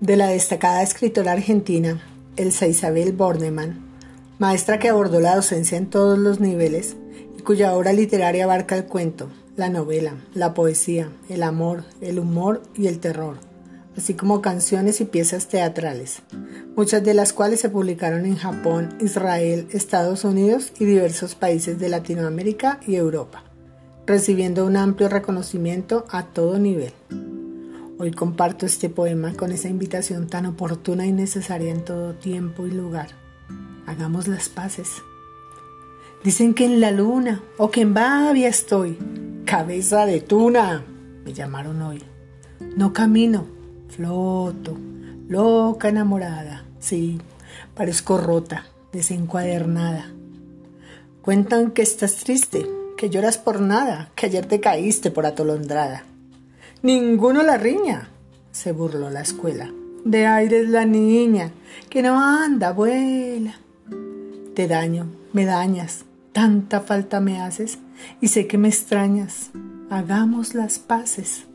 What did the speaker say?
de la destacada escritora argentina Elsa Isabel Bornemann, maestra que abordó la docencia en todos los niveles y cuya obra literaria abarca el cuento, la novela, la poesía, el amor, el humor y el terror, así como canciones y piezas teatrales, muchas de las cuales se publicaron en Japón, Israel, Estados Unidos y diversos países de Latinoamérica y Europa, recibiendo un amplio reconocimiento a todo nivel. Hoy comparto este poema con esa invitación tan oportuna y necesaria en todo tiempo y lugar. Hagamos las paces. Dicen que en la luna o que en Bavia estoy. Cabeza de tuna, me llamaron hoy. No camino, floto, loca enamorada. Sí, parezco rota, desencuadernada. Cuentan que estás triste, que lloras por nada, que ayer te caíste por atolondrada. Ninguno la riña, se burló la escuela. De aire es la niña, que no anda, vuela. Te daño, me dañas, tanta falta me haces y sé que me extrañas. Hagamos las paces.